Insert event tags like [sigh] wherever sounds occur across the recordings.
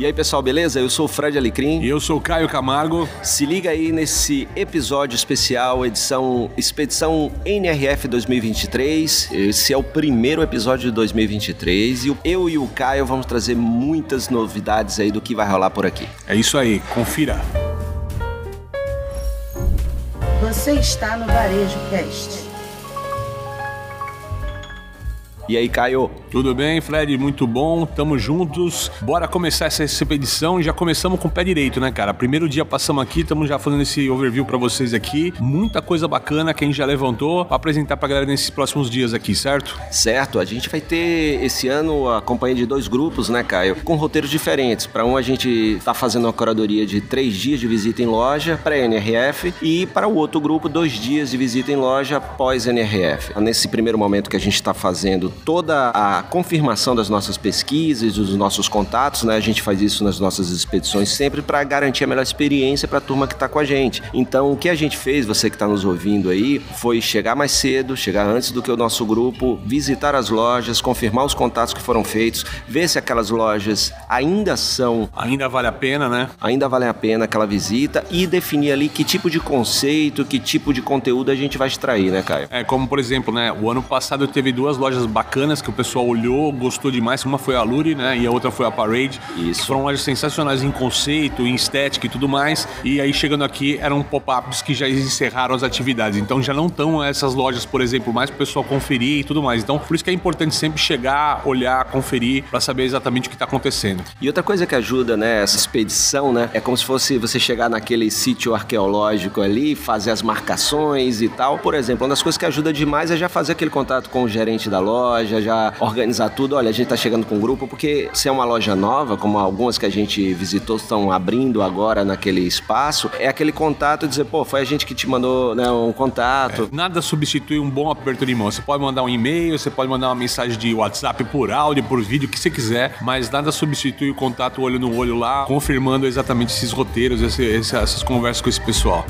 E aí, pessoal, beleza? Eu sou o Fred Alecrim. E eu sou o Caio Camargo. Se liga aí nesse episódio especial, edição Expedição NRF 2023. Esse é o primeiro episódio de 2023 e eu e o Caio vamos trazer muitas novidades aí do que vai rolar por aqui. É isso aí, confira. Você está no Varejo Cast. E aí, Caio? Tudo bem, Fred? Muito bom, tamo juntos. Bora começar essa expedição. Já começamos com o pé direito, né, cara? Primeiro dia passamos aqui, estamos já fazendo esse overview para vocês aqui. Muita coisa bacana que a gente já levantou pra apresentar pra galera nesses próximos dias aqui, certo? Certo, a gente vai ter esse ano a companhia de dois grupos, né, Caio? Com roteiros diferentes. Para um, a gente tá fazendo uma curadoria de três dias de visita em loja para NRF e para o outro grupo, dois dias de visita em loja pós NRF. Nesse primeiro momento que a gente está fazendo toda a confirmação das nossas pesquisas, dos nossos contatos, né? A gente faz isso nas nossas expedições sempre para garantir a melhor experiência para a turma que está com a gente. Então, o que a gente fez, você que está nos ouvindo aí, foi chegar mais cedo, chegar antes do que o nosso grupo, visitar as lojas, confirmar os contatos que foram feitos, ver se aquelas lojas ainda são. Ainda vale a pena, né? Ainda vale a pena aquela visita e definir ali que tipo de conceito, que tipo de conteúdo a gente vai extrair, né, Caio? É, como por exemplo, né? O ano passado teve duas lojas bacanas bacanas que o pessoal olhou, gostou demais. Uma foi a Luri, né? E a outra foi a Parade. Isso. Foram lojas sensacionais em conceito, em estética e tudo mais. E aí chegando aqui eram pop-ups que já encerraram as atividades. Então já não estão essas lojas, por exemplo, mais para o pessoal conferir e tudo mais. Então por isso que é importante sempre chegar, olhar, conferir para saber exatamente o que está acontecendo. E outra coisa que ajuda, né, essa expedição, né, é como se fosse você chegar naquele sítio arqueológico ali, fazer as marcações e tal. Por exemplo, uma das coisas que ajuda demais é já fazer aquele contato com o gerente da loja loja, já organizar tudo. Olha, a gente tá chegando com um grupo, porque se é uma loja nova, como algumas que a gente visitou estão abrindo agora naquele espaço, é aquele contato dizer, pô, foi a gente que te mandou né, um contato. É, nada substitui um bom aperto de mão. Você pode mandar um e-mail, você pode mandar uma mensagem de WhatsApp por áudio, por vídeo, o que você quiser, mas nada substitui o contato olho no olho lá, confirmando exatamente esses roteiros, esse, essas conversas com esse pessoal.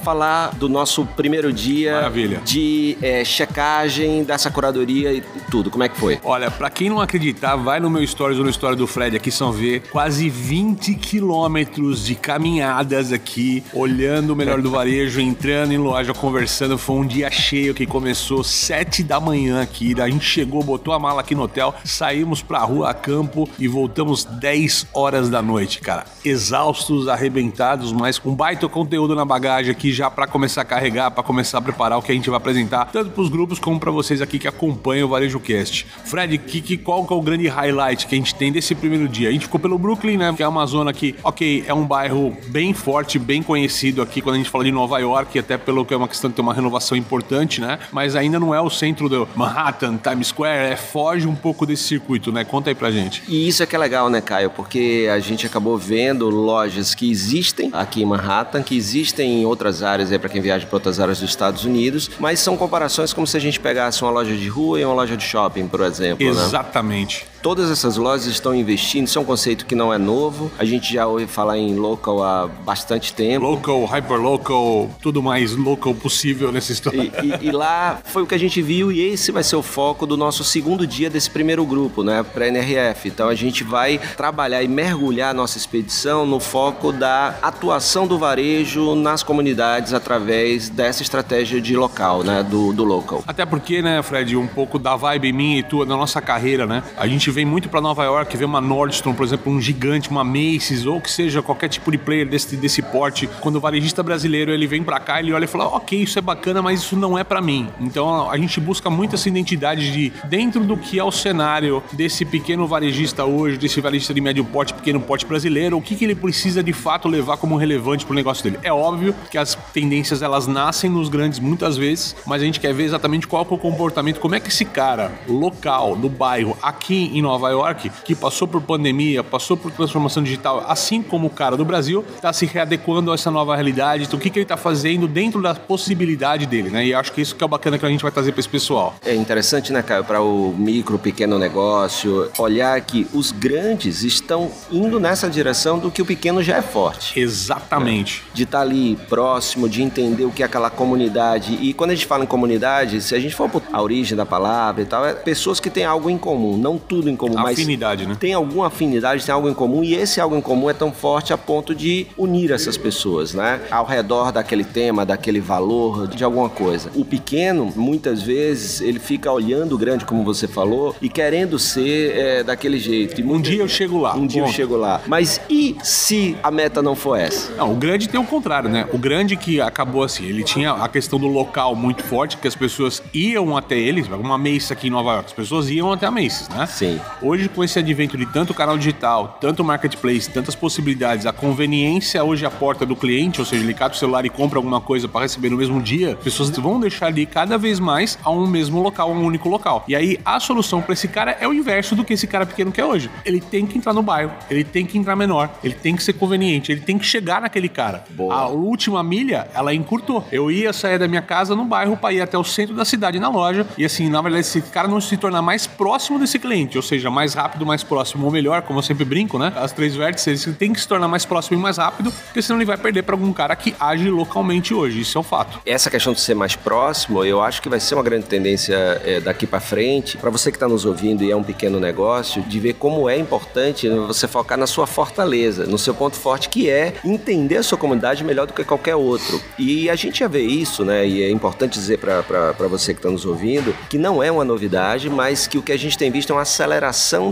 Vamos falar do nosso primeiro dia Maravilha. de é, checagem dessa curadoria e tudo. Como é que foi? Olha, para quem não acreditar, vai no meu stories ou no story do Fred aqui, são ver quase 20 quilômetros de caminhadas aqui, olhando o melhor do varejo, entrando em loja, conversando. Foi um dia cheio que começou 7 da manhã aqui. A gente chegou, botou a mala aqui no hotel, saímos pra rua a campo e voltamos 10 horas da noite, cara. Exaustos, arrebentados, mas com baita conteúdo na bagagem aqui já para começar a carregar, para começar a preparar o que a gente vai apresentar, tanto para os grupos como para vocês aqui que acompanham o Varejo Cast. Fred, que, que, qual que é o grande highlight que a gente tem desse primeiro dia? A gente ficou pelo Brooklyn, né? Que é uma zona que, ok, é um bairro bem forte, bem conhecido aqui quando a gente fala de Nova York, até pelo que é uma questão de ter uma renovação importante, né? Mas ainda não é o centro do Manhattan, Times Square, é, foge um pouco desse circuito, né? Conta aí pra gente. E isso é que é legal, né, Caio? Porque a gente acabou vendo lojas que existem aqui em Manhattan, que existem em outros outras áreas, para quem viaja para outras áreas dos Estados Unidos, mas são comparações como se a gente pegasse uma loja de rua e uma loja de shopping, por exemplo. Né? Exatamente. Né? Todas essas lojas estão investindo, isso é um conceito que não é novo. A gente já ouve falar em local há bastante tempo. Local, hyperlocal, tudo mais local possível nessa história. E, e, e, lá foi o que a gente viu e esse vai ser o foco do nosso segundo dia desse primeiro grupo, né, para NRF. Então a gente vai trabalhar e mergulhar a nossa expedição no foco da atuação do varejo nas comunidades através dessa estratégia de local, né, do, do local. Até porque, né, Fred, um pouco da vibe minha e tua, da nossa carreira, né, a gente vem muito para Nova York, vê uma Nordstrom, por exemplo, um gigante, uma Macy's, ou que seja qualquer tipo de player desse, desse porte, quando o varejista brasileiro ele vem para cá, ele olha e fala: ok, isso é bacana, mas isso não é para mim. Então a gente busca muito essa identidade de dentro do que é o cenário desse pequeno varejista hoje, desse varejista de médio porte, pequeno porte brasileiro, o que, que ele precisa de fato levar como relevante pro negócio dele. É óbvio que as tendências elas nascem nos grandes muitas vezes, mas a gente quer ver exatamente qual é o comportamento, como é que esse cara local, do bairro, aqui em em Nova York, que passou por pandemia, passou por transformação digital, assim como o cara do Brasil, está se readequando a essa nova realidade. Então, o que, que ele está fazendo dentro da possibilidade dele, né? E acho que isso que é o bacana que a gente vai trazer para esse pessoal. É interessante, né, Caio, para o micro, pequeno negócio, olhar que os grandes estão indo nessa direção do que o pequeno já é forte. Exatamente. É. De estar tá ali próximo, de entender o que é aquela comunidade. E quando a gente fala em comunidade, se a gente for por a origem da palavra e tal, é pessoas que têm algo em comum, não tudo em comum, afinidade, né? tem alguma afinidade, tem algo em comum e esse algo em comum é tão forte a ponto de unir essas pessoas, né? Ao redor daquele tema, daquele valor, de alguma coisa. O pequeno, muitas vezes, ele fica olhando o grande, como você falou, e querendo ser é, daquele jeito. E um dia eu chego lá. Um dia eu chego lá. Mas e se a meta não for essa? Não, o grande tem o contrário, né? O grande que acabou assim, ele tinha a questão do local muito forte, que as pessoas iam até eles, uma Macy's aqui em Nova York, as pessoas iam até a Macy's, né? Sim. Hoje, com esse advento de tanto canal digital, tanto marketplace, tantas possibilidades, a conveniência hoje à porta do cliente, ou seja, ele cata o celular e compra alguma coisa para receber no mesmo dia, as pessoas vão deixar ali cada vez mais a um mesmo local, a um único local. E aí a solução para esse cara é o inverso do que esse cara pequeno quer hoje. Ele tem que entrar no bairro, ele tem que entrar menor, ele tem que ser conveniente, ele tem que chegar naquele cara. Boa. A última milha, ela encurtou. Eu ia sair da minha casa no bairro para ir até o centro da cidade na loja e assim, na verdade, esse cara não se tornar mais próximo desse cliente, ou seja, mais rápido, mais próximo ou melhor, como eu sempre brinco, né? As três vértices, ele tem que se tornar mais próximo e mais rápido, porque senão ele vai perder para algum cara que age localmente hoje. Isso é um fato. Essa questão de ser mais próximo, eu acho que vai ser uma grande tendência é, daqui para frente. Para você que está nos ouvindo e é um pequeno negócio, de ver como é importante você focar na sua fortaleza, no seu ponto forte, que é entender a sua comunidade melhor do que qualquer outro. E a gente já vê isso, né? E é importante dizer para você que está nos ouvindo que não é uma novidade, mas que o que a gente tem visto é uma aceleração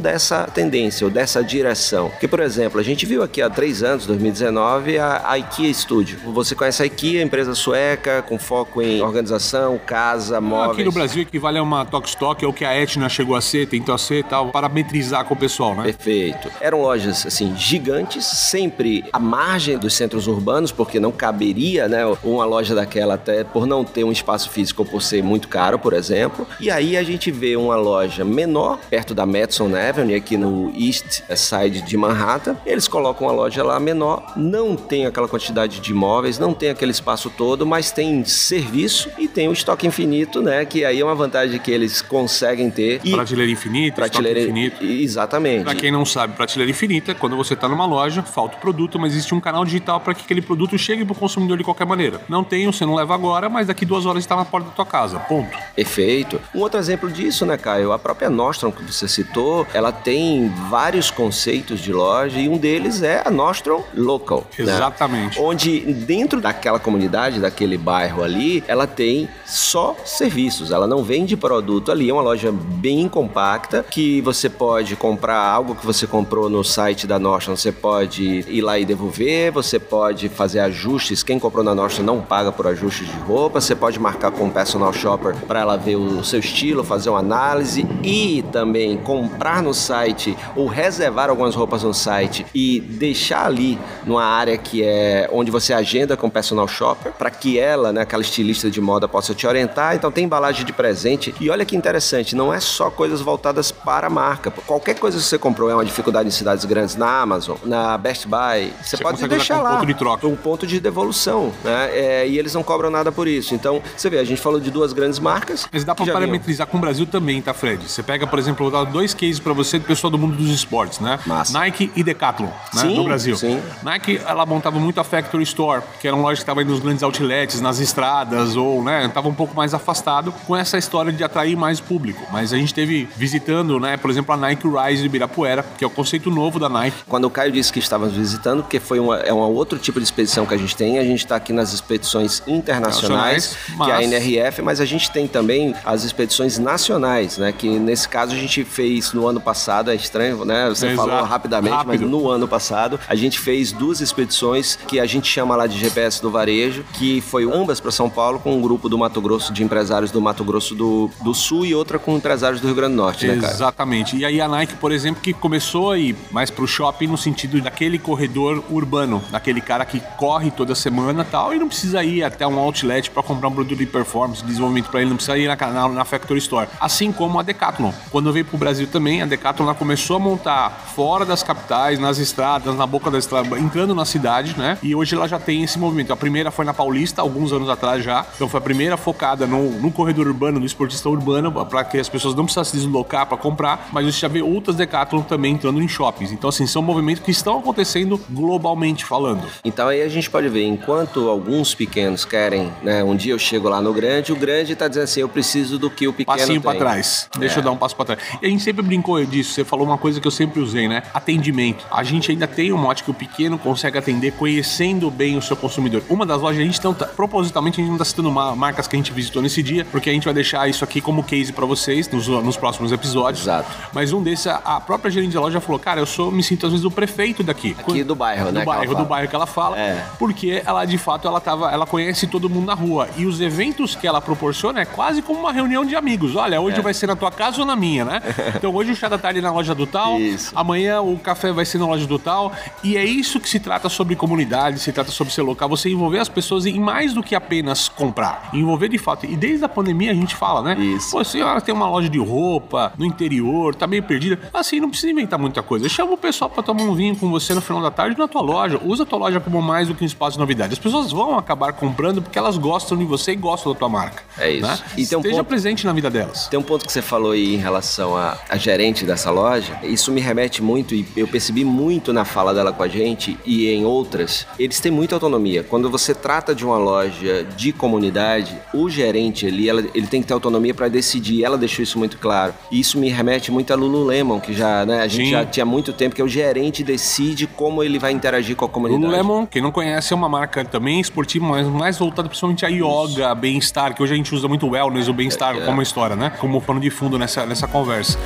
dessa tendência ou dessa direção. Que, por exemplo, a gente viu aqui há três anos, 2019, a, a IKEA Studio. Você conhece a IKEA, empresa sueca com foco em organização, casa, móveis. Aqui no Brasil equivale a uma Tokstok, é o que a Etna chegou a ser, tentou a ser tal, parametrizar com o pessoal, né? Perfeito. Eram lojas, assim, gigantes, sempre à margem dos centros urbanos, porque não caberia, né, uma loja daquela até por não ter um espaço físico ou por ser muito caro, por exemplo. E aí a gente vê uma loja menor, perto da Madison Avenue, aqui no East Side de Manhattan. Eles colocam uma loja lá menor, não tem aquela quantidade de imóveis, não tem aquele espaço todo, mas tem serviço e tem o estoque infinito, né? Que aí é uma vantagem que eles conseguem ter. E prateleira infinita, prateleira infinito. Exatamente. Para quem não sabe, prateleira infinita, quando você está numa loja, falta o produto, mas existe um canal digital para que aquele produto chegue para o consumidor de qualquer maneira. Não tem, você não leva agora, mas daqui duas horas está na porta da tua casa. Ponto. Perfeito. Um outro exemplo disso, né, Caio? A própria Nostrum que você citou, ela tem vários conceitos de loja e um deles é a Nostrum Local. Né? Exatamente. Né? Onde dentro daquela comunidade, daquele bairro ali, ela tem só serviços. Ela não vende produto ali. É uma loja bem compacta que você pode comprar algo que você comprou no site da Nostrum. Você pode ir lá e devolver. Você pode fazer ajustes. Quem comprou na Nostrum não paga por ajustes de roupa. Você pode marcar com o personal shopper para ela ver o seu estilo, fazer uma análise e também comprar no site ou reservar algumas roupas no site e deixar ali numa área que é onde você agenda com o personal shopper para que ela, né, aquela estilista de moda possa te orientar. Então tem embalagem de presente e olha que interessante, não é só coisas voltadas para a marca. Qualquer coisa que você comprou é uma dificuldade em cidades grandes na Amazon, na Best Buy, você, você pode deixar lá um ponto de troca, um ponto de devolução, né? É, e eles não cobram nada por isso. Então você vê, a gente falou de duas grandes marcas. Mas dá para parametrizar com o Brasil também, tá, Fred? Você pega, por exemplo, dar dois cases para você do pessoal do mundo dos esportes, né? Massa. Nike e Decathlon, né? Sim, no Brasil. Sim. Nike, ela montava muito a Factory Store, que eram lojas que estavam nos grandes outlets, nas estradas, ou, né, estava um pouco mais afastado com essa história de atrair mais público. Mas a gente teve visitando, né, por exemplo, a Nike Rise de Ibirapuera, que é o conceito novo da Nike. Quando o Caio disse que estávamos visitando, porque foi uma, é um outro tipo de expedição que a gente tem, a gente está aqui nas expedições internacionais, mas... que é a NRF, mas a gente tem também as expedições nacionais, né, que nesse caso a gente fez no ano passado, é estranho, né, você falou rapidamente, Rápido. mas no ano passado a gente fez duas expedições que a gente chama lá de GPS do varejo, que foi ambas para São Paulo com um grupo do Mato Grosso, de empresários do Mato Grosso do, do Sul e outra com empresários do Rio Grande do Norte, né, cara? Exatamente. E aí a Nike, por exemplo, que começou a ir mais pro shopping no sentido daquele corredor urbano, daquele cara que corre toda semana e tal, e não precisa ir até um outlet para comprar um produto de performance, de desenvolvimento para ele, não precisa isso aí na, na, na Factory Store. Assim como a Decathlon. Quando veio pro Brasil também, a Decathlon começou a montar fora das capitais, nas estradas, na boca da estrada, entrando na cidade, né? E hoje ela já tem esse movimento. A primeira foi na Paulista, alguns anos atrás já. Então foi a primeira focada no, no corredor urbano, no esportista urbano, para que as pessoas não precisassem se deslocar para comprar. Mas você já vê outras Decathlon também entrando em shoppings. Então, assim, são movimentos que estão acontecendo globalmente falando. Então aí a gente pode ver, enquanto alguns pequenos querem, né? Um dia eu chego lá no grande, o grande tá dizendo assim, eu preciso do que o pequeno Passinho para trás. Deixa É. eu dar um passo para trás. E a gente sempre brincou disso. Você falou uma coisa que eu sempre usei, né? Atendimento. A gente ainda tem um mote que o pequeno consegue atender conhecendo bem o seu consumidor. Uma das lojas, a gente não tá, propositalmente, a gente não tá citando ma- marcas que a gente visitou nesse dia, porque a gente vai deixar isso aqui como case para vocês nos, nos próximos episódios. Exato. Mas um desses, a própria gerente da loja falou, cara, eu sou, me sinto às vezes o prefeito daqui. Aqui do bairro, né, Do que ela bairro, do bairro que ela fala. É. Porque ela, de fato, ela tava, ela conhece todo mundo na rua. E os eventos que ela proporciona é quase como uma reunião de amigos. Olha, hoje É. vai ser na tua casa ou na minha, né? [laughs] Então hoje o chá da tarde na loja do tal, Isso. amanhã o café vai ser na loja do tal. E é isso que se trata sobre comunidade, se trata sobre ser local, você envolver as pessoas em mais do que apenas comprar. Envolver de fato. E desde a pandemia a gente fala, né? Isso. Pô, a senhora tem uma loja de roupa no interior, tá meio perdida. Assim, não precisa inventar muita coisa. Chama o pessoal pra tomar um vinho com você no final da tarde na tua loja. Usa a tua loja como mais do que um espaço de novidade. As pessoas vão acabar comprando porque elas gostam de você e gostam da tua marca. É isso. Né? E tem um Esteja ponto- presente na vida delas. Tem um ponto que você falou aí em relação à, à gerente dessa loja. Isso me remete muito e eu percebi muito na fala dela com a gente e em outras. Eles têm muita autonomia. Quando você trata de uma loja de comunidade, o gerente ali, ela- ele tem que ter autonomia para decidir. Ela deixou isso muito claro. E isso me remete muito a Lululemon, que já, né, a gente Sim. já tinha muito tempo que o gerente decide como ele vai interagir com a comunidade. Lululemon, quem não conhece, é uma marca também esportiva, mas mais voltada principalmente a yoga, bem-estar, que hoje a gente usa muito o wellness, o bem-estar É, é. como história, né? Como pano de fundo nessa, nessa conversa.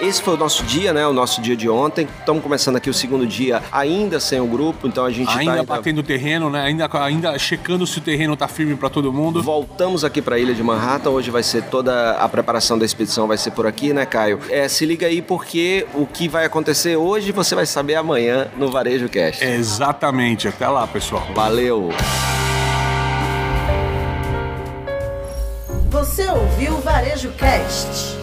Esse foi o nosso dia, né? O nosso dia de ontem. Estamos começando aqui o segundo dia ainda sem o grupo, então a gente Ainda tá batendo o terreno, né? Ainda, ainda checando se o terreno tá firme para todo mundo. Voltamos aqui para a ilha de Manhattan. Hoje vai ser toda a preparação da expedição vai ser por aqui, né, Caio? É, se liga aí porque o que vai acontecer hoje você vai saber amanhã no Varejo Cast. Exatamente. Até lá, pessoal. Valeu. Cast?